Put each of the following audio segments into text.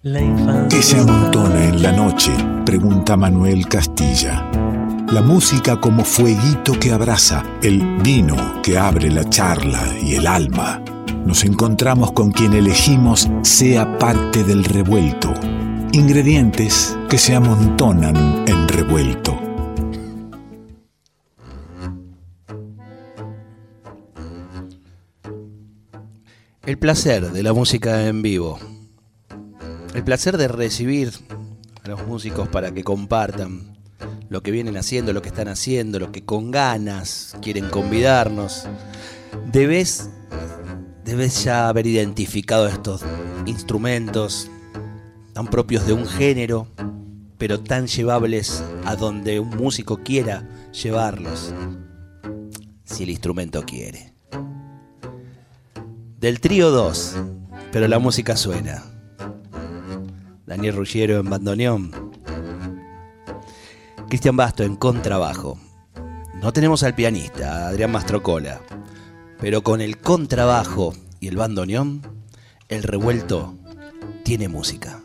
¿Qué se amontona en la noche? Pregunta Manuel Castilla. La música como fueguito que abraza, el vino que abre la charla y el alma. Nos encontramos con quien elegimos sea parte del revuelto. Ingredientes que se amontonan en revuelto. El placer de la música en vivo el placer de recibir a los músicos para que compartan lo que vienen haciendo, lo que están haciendo, lo que con ganas quieren convidarnos. Debes, debes ya haber identificado estos instrumentos tan propios de un género, pero tan llevables a donde un músico quiera llevarlos, si el instrumento quiere. Del trío 2, pero la música suena. Daniel Ruggiero en bandoneón, Cristian Basto en contrabajo. No tenemos al pianista, Adrián Mastrocola, pero con el contrabajo y el bandoneón, el revuelto tiene música.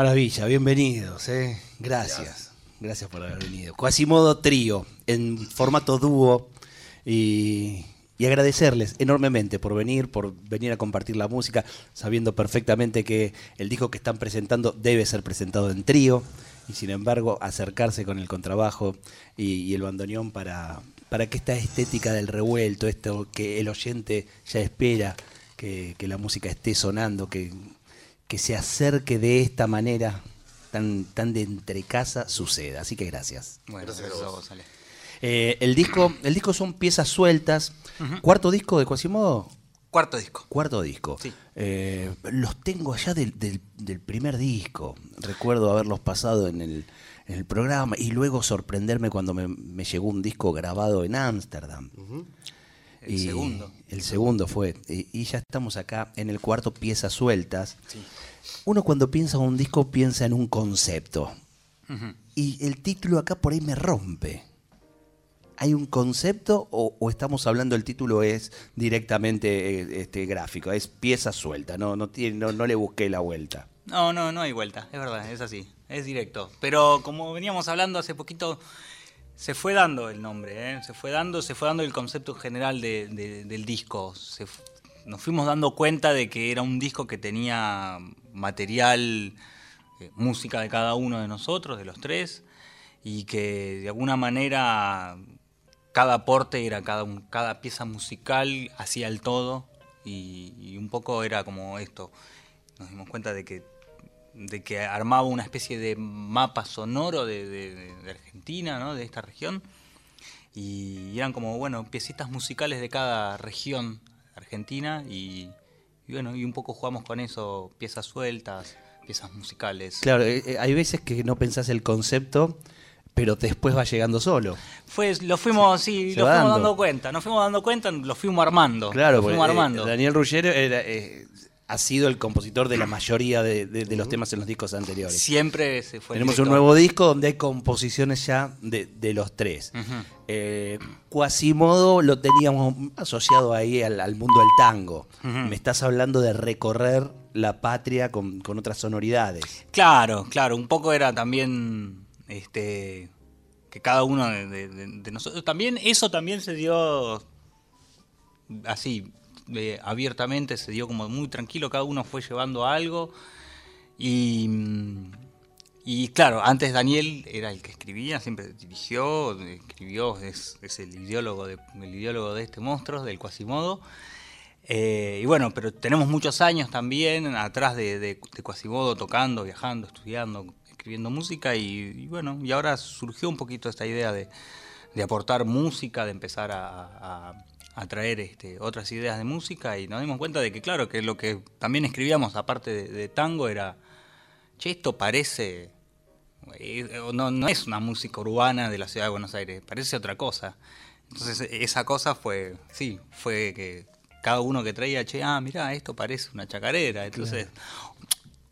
Maravilla, bienvenidos, ¿eh? Gracias. Gracias por haber venido. Quasimodo trío, en formato dúo. Y, y, agradecerles enormemente por venir, por venir a compartir la música, sabiendo perfectamente que el disco que están presentando debe ser presentado en trío. Y sin embargo, acercarse con el contrabajo y, el bandoneón para, para que esta estética del revuelto, esto que el oyente ya espera, que, que la música esté sonando, que que se acerque de esta manera tan, tan de entre casa suceda. Así que gracias. Bueno, gracias, a vos, eh, el, disco, el disco son piezas sueltas. ¿Cuarto disco de Quasimodo? Cuarto disco. Cuarto disco. Eh, los tengo allá del, primer disco. Recuerdo haberlos pasado en el, programa y luego sorprenderme cuando me, llegó un disco grabado en Ámsterdam. El segundo. El segundo fue. Y, ya estamos acá en el cuarto, piezas sueltas. Uno cuando piensa en un disco piensa en un concepto. Y el título acá por ahí me rompe. ¿Hay un concepto o, o estamos hablando, el título es directamente eh, este, gráfico? Es pieza suelta, no, no, tiene, no, no le busqué la vuelta. No, no, no hay vuelta, es verdad, es así, es directo. Pero como veníamos hablando hace poquito, se fue dando el nombre, ¿eh? se fue dando, se fue dando el concepto general de- de- del disco. Nos fuimos dando cuenta de que era un disco que tenía material, eh, música de cada uno de nosotros, de los tres, y que de alguna manera cada aporte era cada, cada pieza musical hacía el todo y un poco era como esto. Nos dimos cuenta de que, de que armaba una especie de mapa sonoro de, de- de Argentina, ¿no? de esta región. Y eran como, bueno, piecitas musicales de cada región argentina y, y bueno, y un poco jugamos con eso, piezas sueltas, piezas musicales. Claro, eh, eh, hay veces que no pensás el concepto, pero después va llegando solo. Fue, lo fuimos, sí, lo fuimos dando. dando cuenta, nos fuimos dando cuenta, lo fuimos armando. Claro, fuimos eh. Daniel Ruggero era, eh, ha sido el compositor de la mayoría de, de- de los temas en los discos anteriores. Siempre se fue Tenemos un nuevo disco donde hay composiciones ya de, de los tres. Ujú. Eh, Quasimodo lo teníamos asociado ahí al, al mundo del tango. Me estás hablando de recorrer la patria con, con otras sonoridades. Claro, claro, un poco era también este que cada uno de nosotros también eso también se dio así eh, abiertamente, se dio como muy tranquilo, cada uno fue llevando algo y mm, y claro, antes Daniel era el que escribía, siempre dirigió, escribió, es, el ideólogo de, el ideólogo de este monstruo, del Quasimodo. Eh, y bueno, pero tenemos muchos años también atrás de, de, de Quasimodo tocando, viajando, estudiando, escribiendo música y, bueno, y ahora surgió un poquito esta idea de, de aportar música, de empezar a- a traer este, otras ideas de música y nos dimos cuenta de que claro, que lo que también escribíamos aparte de, tango era, che, esto parece, eh, no, no es una música urbana de la ciudad de Buenos Aires, parece otra cosa. Entonces esa cosa fue, sí, fue que cada uno que traía, che, ah, mirá, esto parece una chacarera. Entonces,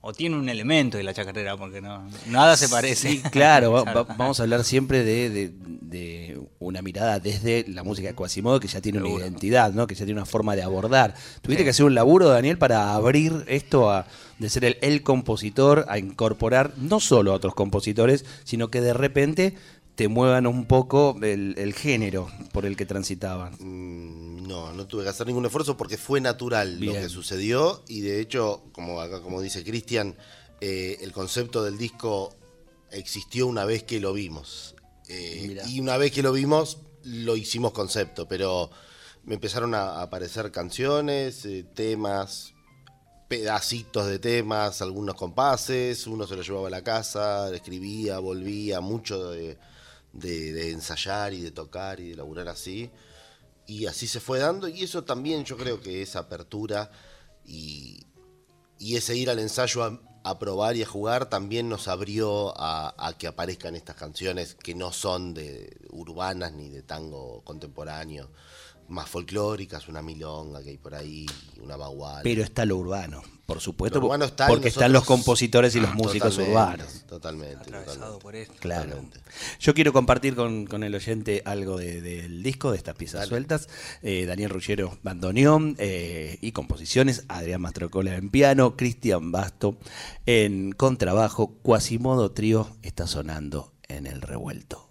o tiene un elemento de la chacarera, porque no, nada se parece. Sí, claro, va- va- vamos a hablar siempre de, de- de una mirada desde la música de Quasimodo que ya tiene una identidad, ¿no? que ya tiene una forma de abordar. Tuviste que hacer un laburo, Daniel, para abrir esto a, de ser el, el compositor, a incorporar no solo a otros compositores, sino que de repente te muevan un poco el, el género por el que transitaban. Mm, No, no tuve que hacer ningún esfuerzo porque fue natural Bien. lo que sucedió y de hecho, como acá como dice Cristian, eh, el concepto del disco existió una vez que lo vimos. Eh, y una vez que lo vimos, lo hicimos concepto, pero me empezaron a aparecer canciones, eh, temas, pedacitos de temas, algunos compases, uno se lo llevaba a la casa, escribía, volvía, mucho de, de- ensayar y de tocar y de laburar así. Y así se fue dando y eso también yo creo que esa apertura y, y ese ir al ensayo a, probar y a jugar también nos abrió a, que aparezcan estas canciones que no son de urbanas ni de tango contemporáneo, más folclóricas, una milonga que hay por ahí, una bagual. Pero está lo urbano, por supuesto, porque están los compositores y los músicos Totalmente, urbanos. Totalmente, Atravesado totalmente. por esto. Claro. Totalmente. Yo quiero compartir con, con el oyente algo de- del disco, de estas piezas sueltas. Eh, Daniel Ruggero, bandoneón eh, y composiciones. Adrián Mastrocola en piano. Cristian Basto en contrabajo. Quasimodo Trío está sonando en el revuelto.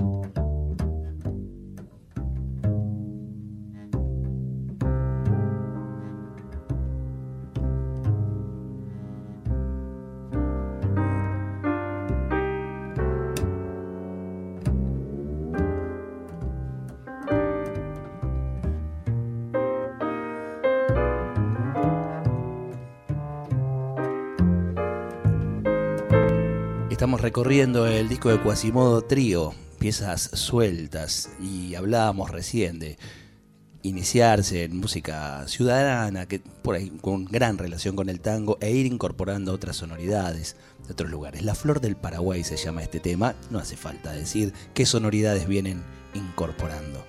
Estamos recorriendo el disco de Quasimodo Trío, piezas sueltas, y hablábamos recién de iniciarse en música ciudadana, que por ahí con gran relación con el tango, e ir incorporando otras sonoridades de otros lugares. La Flor del Paraguay se llama este tema, no hace falta decir qué sonoridades vienen incorporando.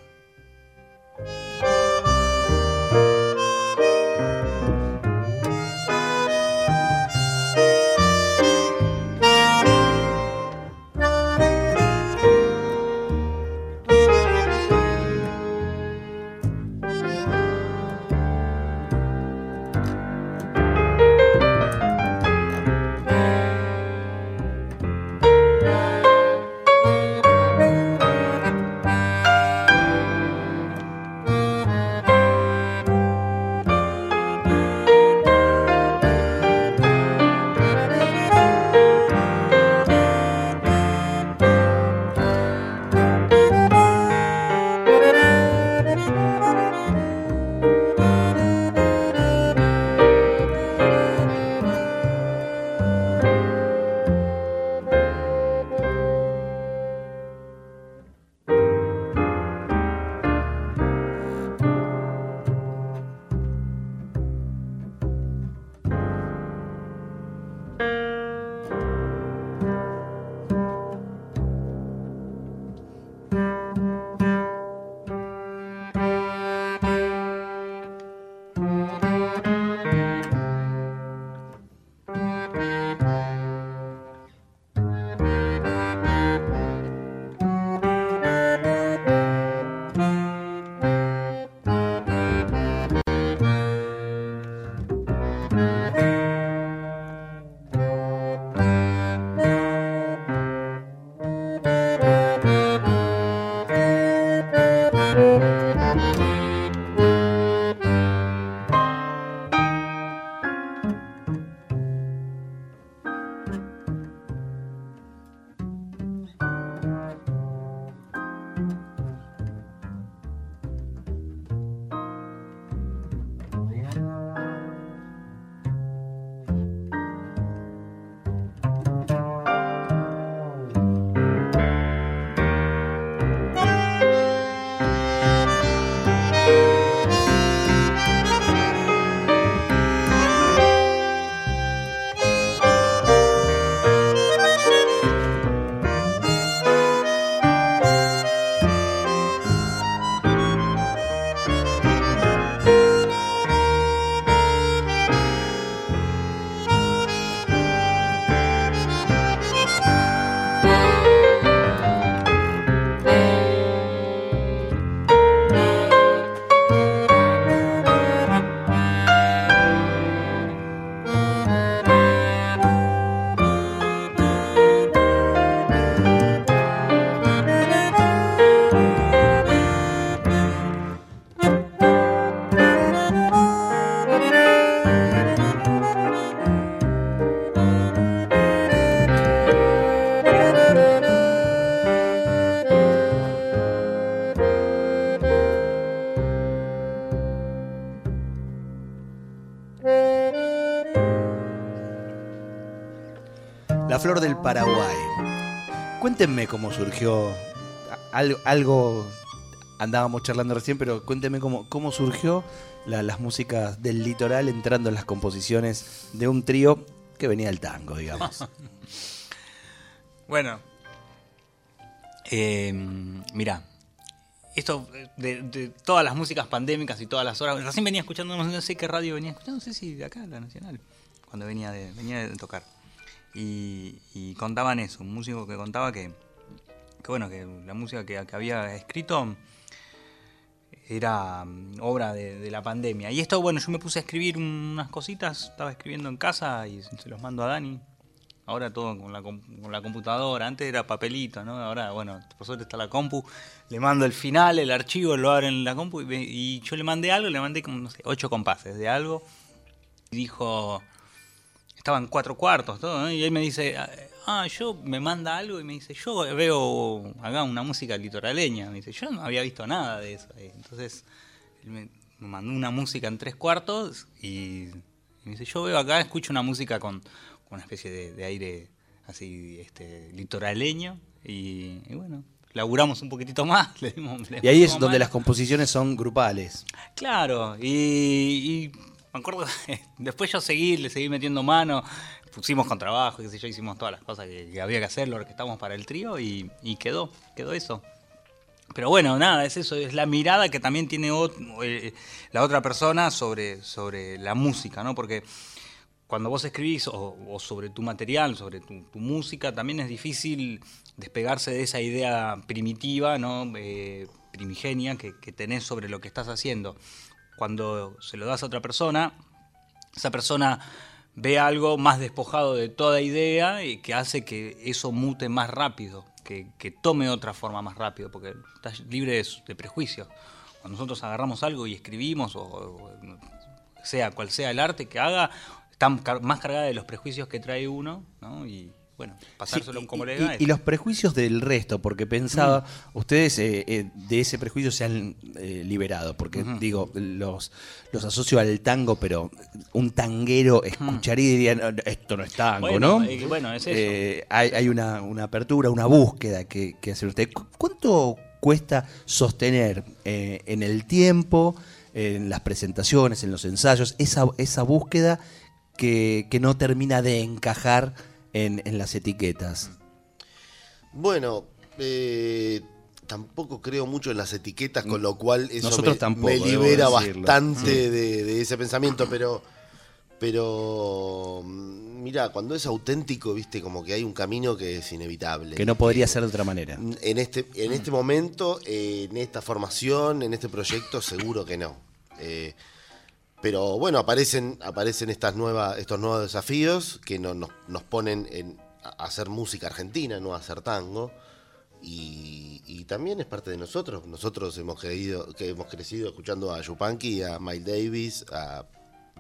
Surgió. Algo, andábamos charlando recién, pero cuéntenme cómo, cómo surgió la- las músicas del litoral entrando en las composiciones de un trío que venía del tango, digamos. Bueno, eh, mira, esto de, todas las músicas pandémicas y todas las horas. Recién venía escuchando, no sé qué radio venía escuchando, no sé si de acá, la Nacional, cuando venía de, venía de tocar. Y contaban eso, un músico que contaba que, que bueno, que la música que, había escrito era mm, obra de, la pandemia. Y esto, bueno, yo me puse a escribir unas cositas, estaba escribiendo en casa y se los mando a Dani. Ahora todo con la, con la computadora, antes era papelito, ¿no? Ahora, bueno, por suerte está la compu, le mando el final, el archivo, lo abro en la compu y, y yo le mandé algo, le mandé como, no sé, ocho compases de algo. Y dijo, estaban cuatro cuartos, todo, ¿no? Y él me dice, ah, yo me manda algo y me dice, yo veo acá una música litoraleña. Me dice, yo no había visto nada de eso. Entonces, él me, mandó una música en tres cuartos y, me dice, yo veo acá, escucho una música con, con una especie de, de aire así, este, litoraleño. Y, y bueno, laburamos un poquitito más. le dimos- le Y ahí es donde las composiciones son grupales. Claro, y, y me acuerdo, después yo seguí, le seguí metiendo mano, pusimos con trabajo, qué sé yo, hicimos todas las cosas que, había que hacer, lo que estamos para el trío y, quedó, quedó eso. Pero bueno, nada, es eso, es la mirada que también tiene eh, la otra persona sobre, sobre la música, ¿no? Porque cuando vos escribís o, sobre tu material, sobre tu, tu música, también es difícil despegarse de esa idea primitiva, ¿no? Eh, primigenia que, que tenés sobre lo que estás haciendo. Cuando se lo das a otra persona, esa persona ve algo más despojado de toda idea y que hace que eso mute más rápido, que, tome otra forma más rápido, porque estás libre de, prejuicios. Cuando nosotros agarramos algo y escribimos, o, o sea cual sea el arte que haga, está más cargada de los prejuicios que trae uno, ¿no? Y bueno, pasárselo a un Sí, y- colega. y, y los prejuicios del resto, porque pensaba, ustedes eh, eh, de ese prejuicio se han eh, liberado, porque digo, los, los asocio al tango, pero un tanguero escucharía y diría, "No, esto no es tango, Bueno, ¿no? bueno, es eso. Hay hay una, una apertura, una búsqueda que, que hacer usted. ¿Cu- ¿Cuánto cuesta sostener en el tiempo, en las presentaciones, en los ensayos, esa, esa búsqueda que, que no termina de encajar en, en las etiquetas? Bueno, eh, tampoco creo mucho en las etiquetas, con lo cual eso Nosotros me, tampoco, me debo libera bastante de, de ese pensamiento, pero, pero mm, mira, cuando es auténtico, viste, como que hay un camino que es inevitable. Que no podría ser de otra manera. En este, en este momento, eh, en esta formación, en este proyecto, seguro que no. Eh, pero bueno, aparecen, aparecen estas nuevas, estos nuevos desafíos que no- nos, nos ponen en, hacer música argentina, no hacer tango. Y, y también es parte de nosotros. Nosotros hemos creído, que hemos crecido escuchando a Yupanqui, a Miles Davis, a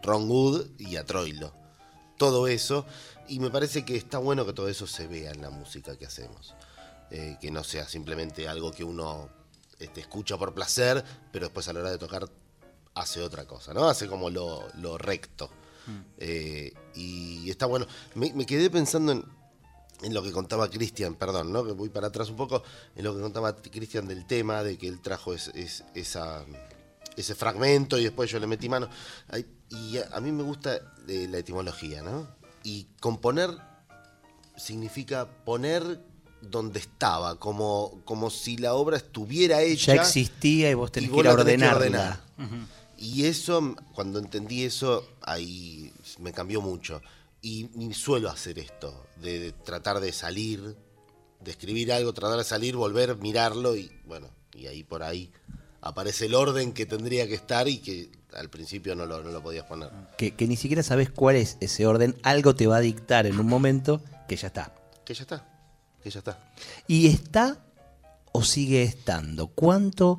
Ron Wood y a Troilo. Todo eso. Y me parece que está bueno que todo eso se vea en la música que hacemos. Eh, que no sea simplemente algo que uno este, escucha por placer, pero después a la hora de tocar hace otra cosa, ¿no? Hace como lo, lo recto. Eh, y está bueno. Me, me quedé pensando en, en lo que contaba Cristian, perdón, ¿no? Que voy para atrás un poco, en lo que contaba Cristian del tema, de que él trajo es- es- esa, ese fragmento y después yo le metí mano. Ay, y a, a mí me gusta eh, la etimología, ¿no? Y componer significa poner donde estaba, como, como si la obra estuviera hecha. Ya existía y vos tenés y que ir a ordenarla. ordenar. Y eso, cuando entendí eso, ahí me cambió mucho. Y, y suelo hacer esto, de, de tratar de salir, de escribir algo, tratar de salir, volver, mirarlo y bueno, y ahí por ahí aparece el orden que tendría que estar y que al principio no lo, no lo podías poner. Que, que ni siquiera sabes cuál es ese orden, algo te va a dictar en un momento que ya está. Que ya está, que ya está. ¿Y está o sigue estando? ¿Cuánto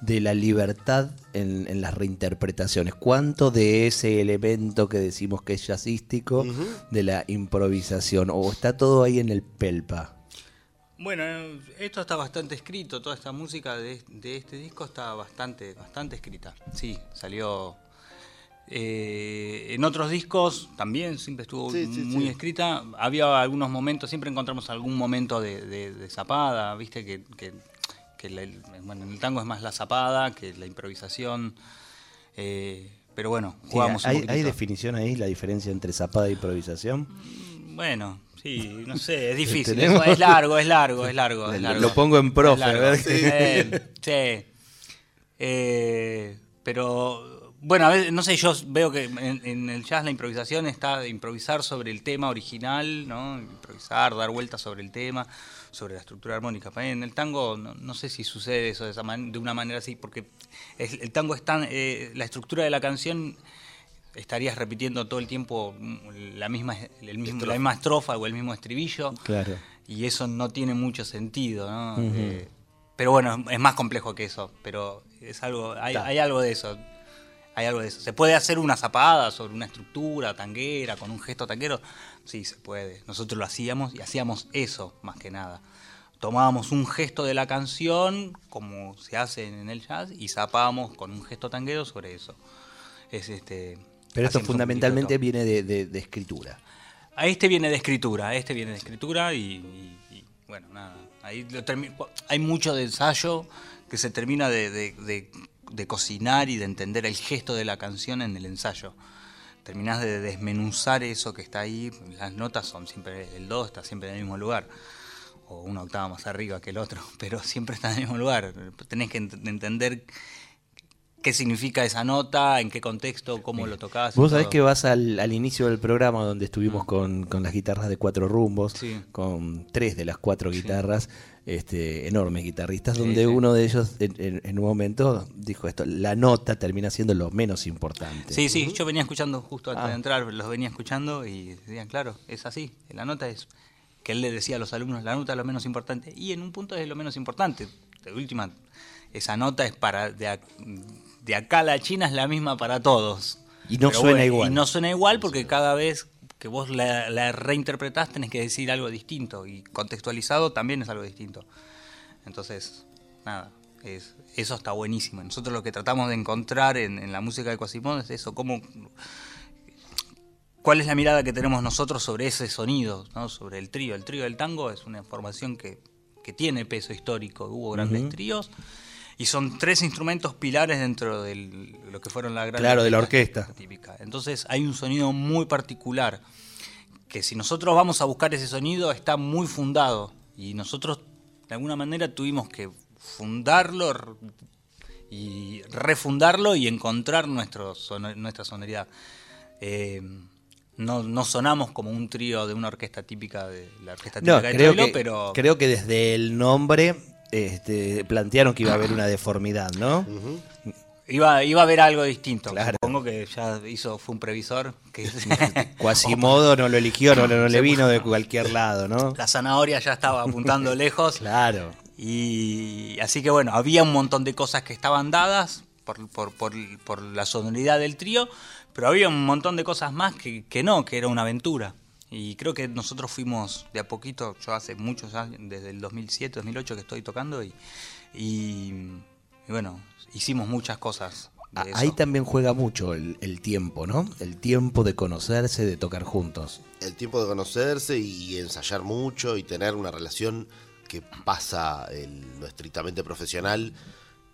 de la libertad en, en las reinterpretaciones? ¿Cuánto de ese elemento que decimos que es jazzístico, de la improvisación? ¿O está todo ahí en el pelpa? Bueno, esto está bastante escrito, toda esta música de, de este disco está bastante, bastante escrita. Sí, salió Eh, en otros discos también siempre estuvo Sí, sí, muy sí. escrita. Había algunos momentos, siempre encontramos algún momento de, de- de zapada, viste que, que- que la- bueno, en el tango es más la zapada que la improvisación. Eh, pero bueno, Sí, jugamos un hay, hay definición ahí, la diferencia entre zapada e improvisación. Bueno, sí, no sé, es difícil. Tenemos- Es, largo, es largo, es largo. es Lo- largo. lo pongo en profe. Eh, sí. Eh, pero, bueno, a veces, no sé, yo veo que en, en el jazz la improvisación está de improvisar sobre el tema original, ¿no? Improvisar, dar vueltas sobre el tema, sobre la estructura armónica. En el tango no, no sé si sucede eso de, esa man- de una manera así, porque es- el tango es tan... eh, la estructura de la canción estarías repitiendo todo el tiempo mm, la misma, el mismo, la misma estrofa o el mismo estribillo. Claro. Y eso no tiene mucho sentido, ¿no? Eh, pero bueno, es más complejo que eso, pero es algo, hay, hay algo de eso. Hay algo de eso. ¿Se puede hacer una zapada sobre una estructura tanguera, con un gesto tanguero? Sí, se puede. Nosotros lo hacíamos y hacíamos eso, más que nada. Tomábamos un gesto de la canción, como se hace en el jazz, y zapábamos con un gesto tanguero sobre eso. Es este. Pero esto fundamentalmente viene de, de- de escritura. A este viene de escritura, a este viene de escritura y, y- y, bueno, nada. Ahí lo hay mucho de ensayo que se termina de cocinar y de entender el gesto de la canción en el ensayo. Terminás de desmenuzar eso que está ahí, las notas son siempre, el do está siempre en el mismo lugar, o una octava más arriba que el otro, pero siempre está en el mismo lugar. Tenés que ent- entender qué significa esa nota, en qué contexto, cómo lo tocás. Vos sabés todo. que vas al, al inicio del programa donde estuvimos con, con las guitarras de cuatro rumbos, Sí. con tres de las cuatro guitarras, este, enormes guitarristas, Sí, donde sí. uno de ellos en, en- en un momento dijo esto, la nota termina siendo lo menos importante. Sí, sí, yo venía escuchando justo antes Ah. de entrar, los venía escuchando y decían, claro, es así, la nota es, que él le decía a los alumnos, la nota es lo menos importante, y en un punto es lo menos importante, de última, esa nota es para, de, de acá a la China es la misma para todos. Y no suena igual. Y no suena igual porque cada vez que vos la, la reinterpretás tenés que decir algo distinto, y contextualizado también es algo distinto. Entonces, nada, es, eso está buenísimo. Nosotros lo que tratamos de encontrar en, en la música de Quasimodo es eso, cómo, cuál es la mirada que tenemos nosotros sobre ese sonido, ¿no? sobre el trío. El trío del tango es una formación que, que tiene peso histórico, hubo grandes tríos. Y son tres instrumentos pilares dentro de lo que fueron la gran Claro, de la orquesta. típica. Entonces hay un sonido muy particular que si nosotros vamos a buscar ese sonido está muy fundado y nosotros de alguna manera tuvimos que fundarlo y refundarlo y encontrar nuestro nuestra sonoridad. Eh, no, no sonamos como un trío de una orquesta típica de la orquesta típica No, de creo que, pero creo que desde el nombre este, plantearon que iba a haber una deformidad, ¿no? iba, iba a haber algo distinto. Claro. Supongo que ya hizo, fue un previsor que Quasimodo no lo eligió, no, no le vino de cualquier lado, ¿no? la zanahoria ya estaba apuntando lejos. Claro. Y así que bueno, había un montón de cosas que estaban dadas por, por- por- por la sonoridad del trío, pero había un montón de cosas más que, que no, que era una aventura. Y creo que nosotros fuimos de a poquito, yo hace muchos años, desde el 2007, 2008 que estoy tocando y, y- y bueno, hicimos muchas cosas. de A- eso. Ahí también juega mucho el, el tiempo, ¿no? El tiempo de conocerse, de tocar juntos. El tiempo de conocerse y ensayar mucho y tener una relación que pasa el- lo estrictamente profesional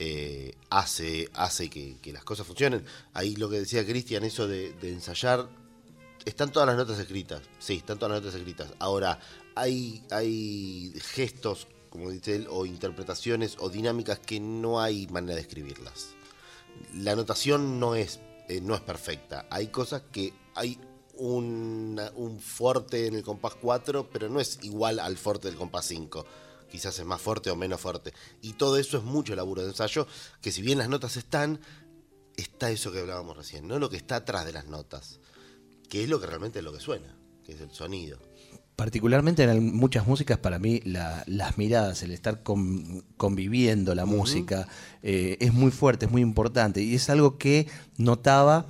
eh, hace, hace que, que las cosas funcionen. Ahí lo que decía Cristian, eso de, de ensayar, están todas las notas escritas, sí, están todas las notas escritas. Ahora, hay, hay gestos, como dice él, o interpretaciones o dinámicas que no hay manera de escribirlas. La notación no es, eh, no es perfecta. Hay cosas que hay una- un fuerte en el compás 4, pero no es igual al fuerte del compás 5. Quizás es más fuerte o menos fuerte. Y todo eso es mucho laburo de ensayo, que si bien las notas están, está eso que hablábamos recién, no lo que está atrás de las notas, que es lo que realmente es lo que suena, que es el sonido. Particularmente en muchas músicas, para mí, la- las miradas, el estar con- conviviendo la música, eh, es muy fuerte, es muy importante. Y es algo que notaba,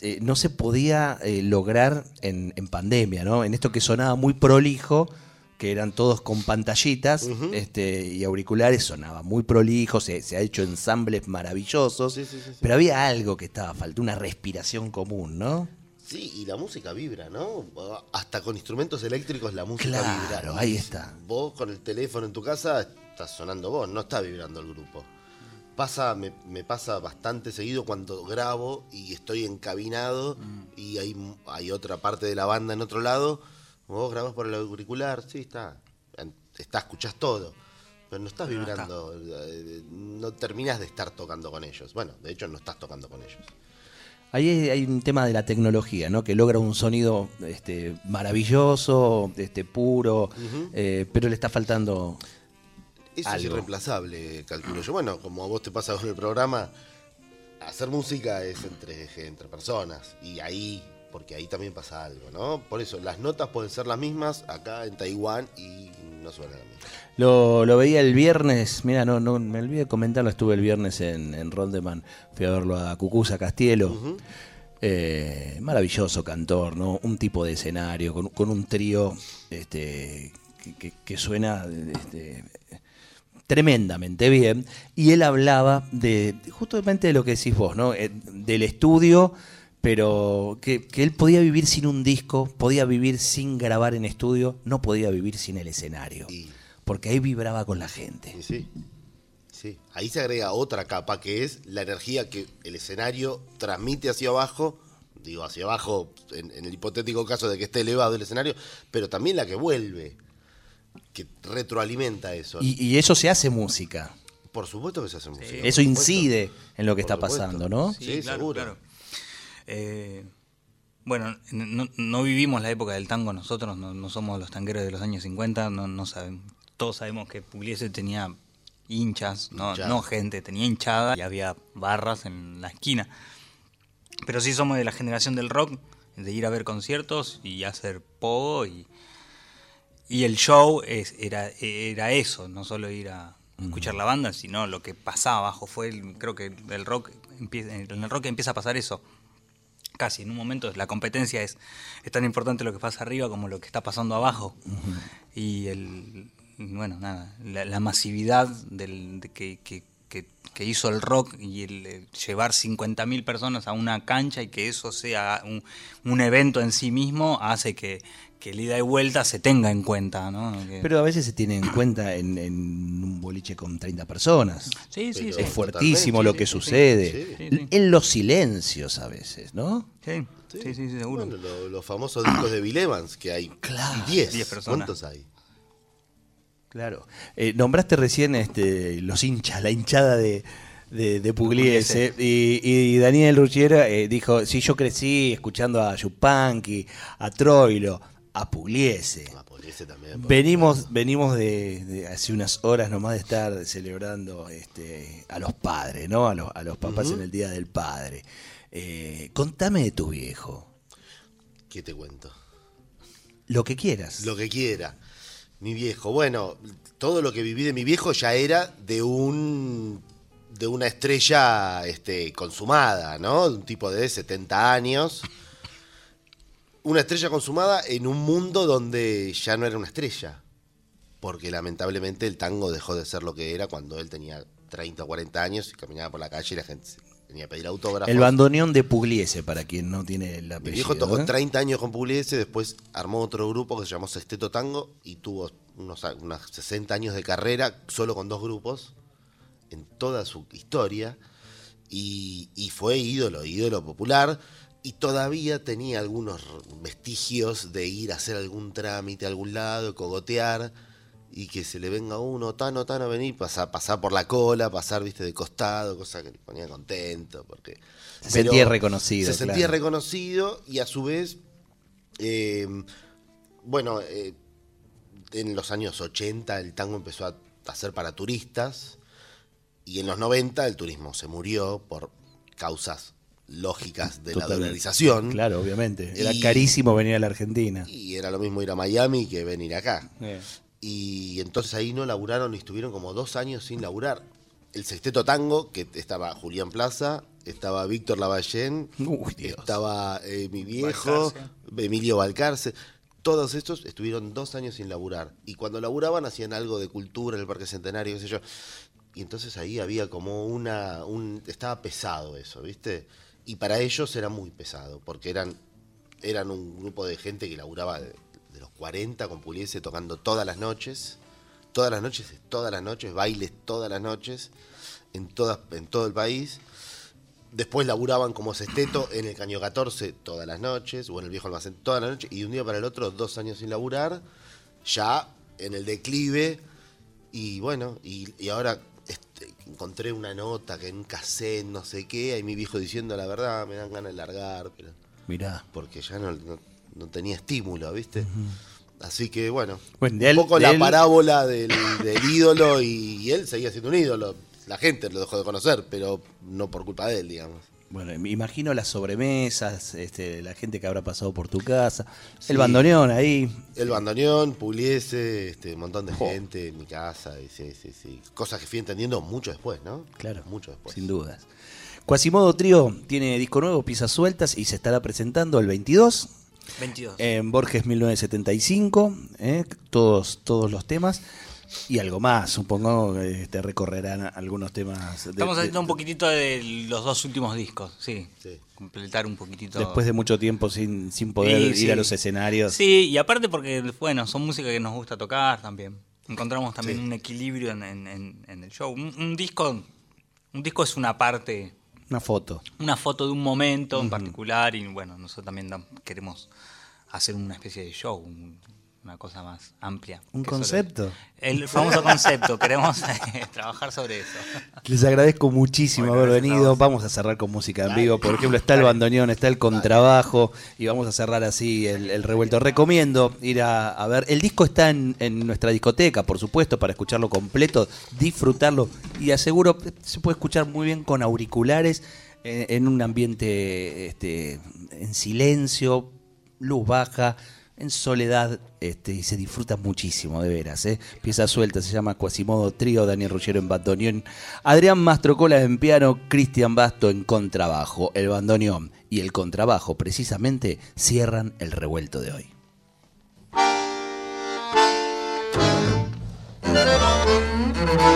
eh, no se podía eh, lograr en, en pandemia, ¿no? En esto que sonaba muy prolijo, que eran todos con pantallitas este, y auriculares, sonaba muy prolijo, se, se ha hecho ensambles maravillosos, sí, sí, sí. pero había algo que estaba falta, una respiración común, ¿no? Sí, y la música vibra, ¿no? Hasta con instrumentos eléctricos la música Claro, vibra. ahí Y está. Vos con el teléfono en tu casa estás sonando vos, no está vibrando el grupo. Pasa, me, me pasa bastante seguido cuando grabo y estoy encabinado y hay, hay otra parte de la banda en otro lado. Vos grabás por el auricular, sí, está. Está, escuchás todo. Pero no estás Pero no vibrando, eh, no terminas de estar tocando con ellos. Bueno, de hecho no estás tocando con ellos. Ahí hay, un tema de la tecnología, ¿no? Que logra un sonido este, maravilloso, este, puro, eh, pero le está faltando Eso es irreemplazable, calculo yo. Bueno, como a vos te pasa con el programa, hacer música es entre, entre personas. Y ahí, porque ahí también pasa algo, ¿no? Por eso, las notas pueden ser las mismas acá en Taiwán y no suenan las mismas. Lo, lo veía el viernes, mira, no, no me olvidé de comentarlo, estuve el viernes en, en Rondeman, fui a verlo a Cucuza Castielo. Eh, maravilloso cantor, ¿no? Un tipo de escenario, con, con un trío este, que, que- que suena este, tremendamente bien. Y él hablaba de justamente de lo que decís vos, ¿no? Eh, Del estudio, pero que, que él podía vivir sin un disco, podía vivir sin grabar en estudio, no podía vivir sin el escenario. Y- Porque ahí vibraba con la gente. Y sí, sí. Ahí se agrega otra capa que es la energía que el escenario transmite hacia abajo. Digo, hacia abajo en, en el hipotético caso de que esté elevado el escenario, pero también la que vuelve, que retroalimenta eso. Y, y eso se hace música. Por supuesto que se hace música. Eso incide en lo que Por está supuesto. pasando, ¿no? Sí, seguro. Eh, bueno, no, no vivimos la época del tango nosotros, no, no somos los tangueros de los años 50, no, no sabemos. Todos sabemos que Pugliese tenía hinchas, no, Hinchada. no gente, tenía hinchada y había barras en la esquina. Pero sí somos de la generación del rock, de ir a ver conciertos y hacer pogo y, y el show es, era, era eso, no solo ir a escuchar la banda, sino lo que pasaba abajo. Fue el- creo que el rock empieza, en el rock empieza a pasar eso. Casi en un momento la competencia es, es tan importante lo que pasa arriba como lo que está pasando abajo. Y el bueno, nada, la, la masividad del, de que, que- que- que hizo el rock y el, eh, llevar 50.000 personas a una cancha y que eso sea un, un evento en sí mismo hace que, que el ida y vuelta se tenga en cuenta, ¿no? Que- Pero a veces se tiene en cuenta en, en un boliche con 30 personas. sí, sí, sí. Es fuertísimo lo que sí, sucede. sí, sí, sí. En los silencios a veces, ¿no? Sí, sí, sí, sí, seguro. Bueno, lo- los famosos discos de Bill Evans, que hay Claro. 10. 10 personas. ¿Cuántos hay? Claro. Eh, nombraste recién este, los hinchas, la hinchada de, de, de Pugliese. Y, y Daniel Ruggiero eh, dijo: Sí, yo crecí escuchando a Yupanqui, a Troilo, a Pugliese. También. Venimos, venimos de, de hace unas horas nomás de estar celebrando este, a los padres, ¿no? A los, a los papás en el Día del Padre. Eh, contame de tu viejo, ¿Qué te cuento? lo que quieras. Lo que quiera. Mi viejo, bueno, todo lo que viví de mi viejo ya era de un de una estrella este, consumada, ¿no? De un tipo de 70 años. Una estrella consumada en un mundo donde ya no era una estrella. Porque lamentablemente el tango dejó de ser lo que era cuando él tenía 30 o 40 años y caminaba por la calle y la gente se- venía a pedir autógrafos. El bandoneón de Pugliese, para quien no tiene Mi apellido. viejo tocó ¿eh? 30 años con Pugliese, después armó otro grupo que se llamó Sexteto Tango y tuvo unos, unos 60 años de carrera solo con dos grupos en toda su historia y, y fue ídolo, ídolo popular y todavía tenía algunos vestigios de ir a hacer algún trámite a algún lado, cogotear y que se le venga uno, Tano, Tano, vení, pasar, pasar por la cola, pasar, viste, de costado, cosa que le ponía contento, porque... Se sentía reconocido, Se sentía claro. reconocido y a su vez, eh, bueno, eh, en los años 80 el tango empezó a hacer para turistas y en los 90 el turismo se murió por causas lógicas de la dolarización. Claro, obviamente. Era Y- carísimo venir a la Argentina. Y era lo mismo ir a Miami que venir acá. Eh. Y entonces ahí no laburaron y estuvieron como dos años sin laburar. El sexteto tango, que estaba Julián Plaza, estaba Víctor Lavallén, Uy, estaba eh, mi viejo, Balcarce. Emilio Balcarce. todos estos estuvieron dos años sin laburar. Y cuando laburaban hacían algo de cultura en el Parque Centenario, qué sé yo. Y entonces ahí había como una... Un, estaba pesado eso, ¿viste? Y para ellos era muy pesado, porque eran, eran un grupo de gente que laburaba de, los 40 con Puliese tocando todas las noches. Todas las noches, todas las noches, bailes todas las noches, en, todas, en todo el país. Después laburaban como sexteto en el Caño 14 todas las noches, o en el Viejo Almacén todas las noches, y de un día para el otro, dos años sin laburar, ya en el declive, y bueno, y, ahora encontré una nota que en un cassette, no sé qué, ahí mi viejo diciendo la verdad, me dan ganas de largar, pero Mirá. porque ya no, no- no tenía estímulo, ¿viste? Así que bueno, un él- poco la él- parábola del, del ídolo y, y él seguía siendo un ídolo. La gente lo dejó de conocer, pero no por culpa de él, digamos. Bueno, me imagino las sobremesas, este, la gente que habrá pasado por tu casa, Sí. el bandoneón ahí. El bandoneón, Puliese, este, un montón de Jo. gente en mi casa, y sí, sí, sí. Cosas que fui entendiendo mucho después, ¿no? Claro, Mucho después. sin dudas. Quasimodo Trío tiene disco nuevo, piezas sueltas y se estará presentando el 22 22. en Borges 1975, ¿eh? todos, todos los temas y algo más, supongo que te recorrerán algunos temas. de- Estamos de- haciendo un poquitito de los dos últimos discos, sí. Sí. Completar un poquito. Después de mucho tiempo sin, sin poder Sí, ir a los escenarios. Sí, y aparte porque, bueno, son música que nos gusta tocar también. Encontramos también Sí. un equilibrio en, en- en- en el show. Un, un disco un disco es una parte, Una foto. una foto de un momento en particular y bueno, nosotros también queremos hacer una especie de show, un- una cosa más amplia. Un concepto. El famoso concepto, queremos eh, trabajar sobre eso. Les agradezco muchísimo Bueno, haber a venido. Vamos a cerrar con música en vivo. Por ejemplo, está el bandoneón, está el contrabajo y vamos a cerrar así el, el revuelto. Recomiendo ir a, a ver. El disco está en, en nuestra discoteca, por supuesto, para escucharlo completo, disfrutarlo y aseguro se puede escuchar muy bien con auriculares en, en un ambiente este, en silencio, luz baja. En soledad este, y se disfruta muchísimo, de veras. ¿eh? Pieza suelta, se llama Quasimodo Trío, Daniel Ruggiero en bandoneón, Adrián Mastrocola en piano, Cristian Basto en contrabajo. El bandoneón y el contrabajo precisamente cierran el revuelto de hoy.